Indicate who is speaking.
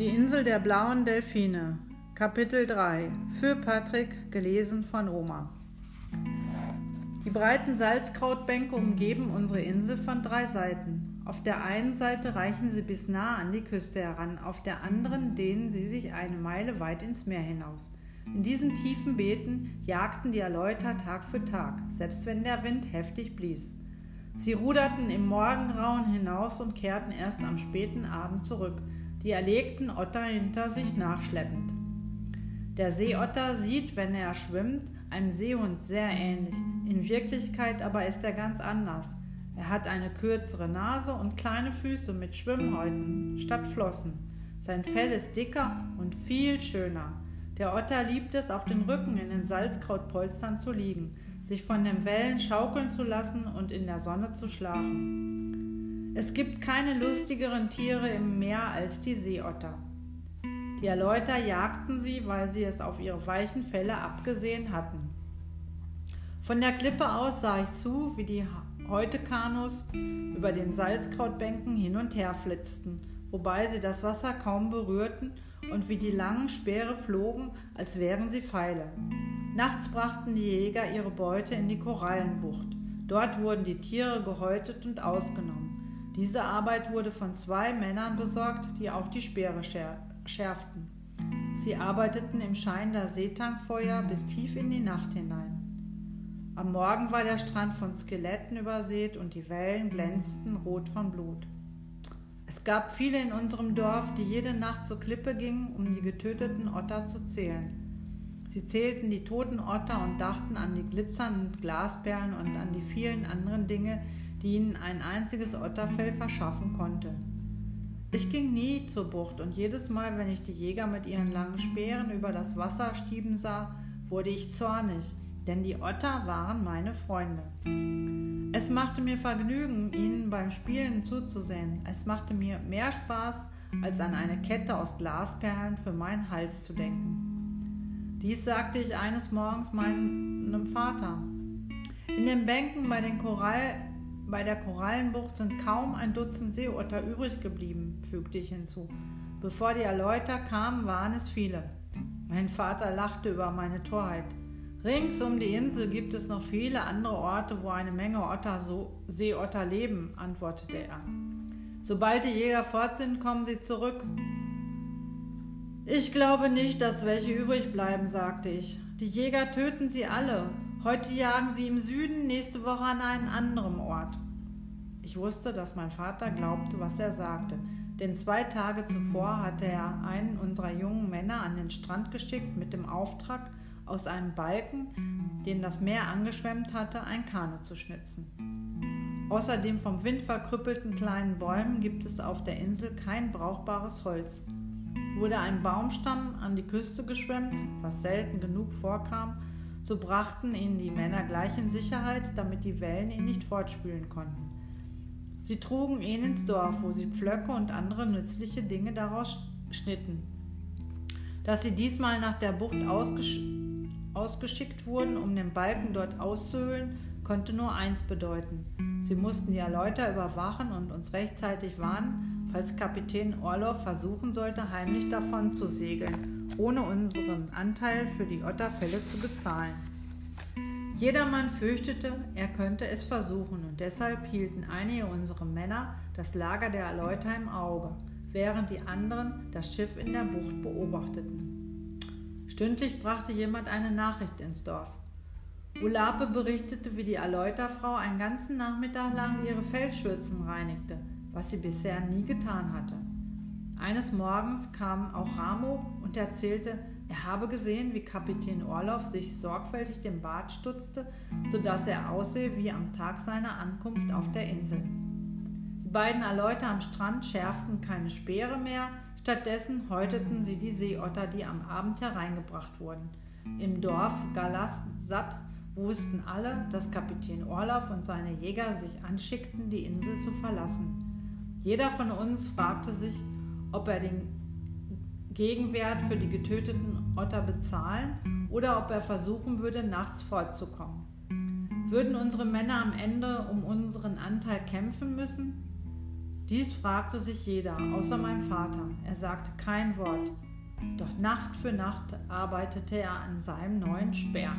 Speaker 1: Die Insel der blauen Delfine, Kapitel 3, für Patrick, gelesen von Oma. Die breiten Salzkrautbänke umgeben unsere Insel von drei Seiten. Auf der einen Seite reichen sie bis nah an die Küste heran, auf der anderen dehnen sie sich eine Meile weit ins Meer hinaus. In diesen tiefen Beeten jagten die Erläuter Tag für Tag, selbst wenn der Wind heftig blies. Sie ruderten im Morgengrauen hinaus und kehrten erst am späten Abend zurück, die erlegten Otter hinter sich nachschleppend. Der Seeotter sieht, wenn er schwimmt, einem Seehund sehr ähnlich. In Wirklichkeit aber ist er ganz anders. Er hat eine kürzere Nase und kleine Füße mit Schwimmhäuten statt Flossen. Sein Fell ist dicker und viel schöner. Der Otter liebt es, auf den Rücken in den Salzkrautpolstern zu liegen, sich von den Wellen schaukeln zu lassen und in der Sonne zu schlafen. Es gibt keine lustigeren Tiere im Meer als die Seeotter. Die Erläuter jagten sie, weil sie es auf ihre weichen Felle abgesehen hatten. Von der Klippe aus sah ich zu, wie die Häutekanus über den Salzkrautbänken hin und her flitzten, wobei sie das Wasser kaum berührten und wie die langen Speere flogen, als wären sie Pfeile. Nachts brachten die Jäger ihre Beute in die Korallenbucht. Dort wurden die Tiere gehäutet und ausgenommen. Diese Arbeit wurde von zwei Männern besorgt, die auch die Speere schärften. Sie arbeiteten im Schein der Seetankfeuer bis tief in die Nacht hinein. Am Morgen war der Strand von Skeletten übersät und die Wellen glänzten rot von Blut. Es gab viele in unserem Dorf, die jede Nacht zur Klippe gingen, um die getöteten Otter zu zählen. Sie zählten die toten Otter und dachten an die glitzernden Glasperlen und an die vielen anderen Dinge, die ihnen ein einziges Otterfell verschaffen konnte. Ich ging nie zur Bucht und jedes Mal, wenn ich die Jäger mit ihren langen Speeren über das Wasser stieben sah, wurde ich zornig, denn die Otter waren meine Freunde. Es machte mir Vergnügen, ihnen beim Spielen zuzusehen. Es machte mir mehr Spaß, als an eine Kette aus Glasperlen für meinen Hals zu denken. Dies sagte ich eines Morgens meinem Vater. In den Bänken bei, den Korall, bei der Korallenbucht sind kaum ein Dutzend Seeotter übrig geblieben, fügte ich hinzu. Bevor die Erläuter kamen, waren es viele. Mein Vater lachte über meine Torheit. Rings um die Insel gibt es noch viele andere Orte, wo eine Menge Otter, so Seeotter leben, antwortete er. Sobald die Jäger fort sind, kommen sie zurück. Ich glaube nicht, dass welche übrig bleiben, sagte ich. Die Jäger töten sie alle. Heute jagen sie im Süden, nächste Woche an einen anderen Ort. Ich wusste, dass mein Vater glaubte, was er sagte, denn zwei Tage zuvor hatte er einen unserer jungen Männer an den Strand geschickt mit dem Auftrag, aus einem Balken, den das Meer angeschwemmt hatte, ein Kanu zu schnitzen. Außer den vom Wind verkrüppelten kleinen Bäumen gibt es auf der Insel kein brauchbares Holz. Wurde ein Baumstamm an die Küste geschwemmt, was selten genug vorkam, so brachten ihn die Männer gleich in Sicherheit, damit die Wellen ihn nicht fortspülen konnten. Sie trugen ihn ins Dorf, wo sie Pflöcke und andere nützliche Dinge daraus schnitten. Dass sie diesmal nach der Bucht ausgesch ausgeschickt wurden, um den Balken dort auszuhöhlen, konnte nur eins bedeuten. Sie mussten die Erläuter überwachen und uns rechtzeitig warnen, falls Kapitän Orloff versuchen sollte, heimlich davon zu segeln, ohne unseren Anteil für die Otterfälle zu bezahlen. Jedermann fürchtete, er könnte es versuchen, und deshalb hielten einige unserer Männer das Lager der Erläuter im Auge, während die anderen das Schiff in der Bucht beobachteten. Stündlich brachte jemand eine Nachricht ins Dorf. Ulape berichtete, wie die Erläuterfrau einen ganzen Nachmittag lang ihre Fellschürzen reinigte, was sie bisher nie getan hatte. Eines Morgens kam auch Ramo und erzählte, er habe gesehen, wie Kapitän Orloff sich sorgfältig den Bart stutzte, sodass er aussehe wie am Tag seiner Ankunft auf der Insel. Die beiden Erläuter am Strand schärften keine Speere mehr, stattdessen häuteten sie die Seeotter, die am Abend hereingebracht wurden. Im Dorf Galasat wussten alle, dass Kapitän Orloff und seine Jäger sich anschickten, die Insel zu verlassen. Jeder von uns fragte sich, ob er den Gegenwert für die getöteten Otter bezahlen oder ob er versuchen würde, nachts fortzukommen. Würden unsere Männer am Ende um unseren Anteil kämpfen müssen? Dies fragte sich jeder, außer meinem Vater. Er sagte kein Wort. Doch Nacht für Nacht arbeitete er an seinem neuen Speer.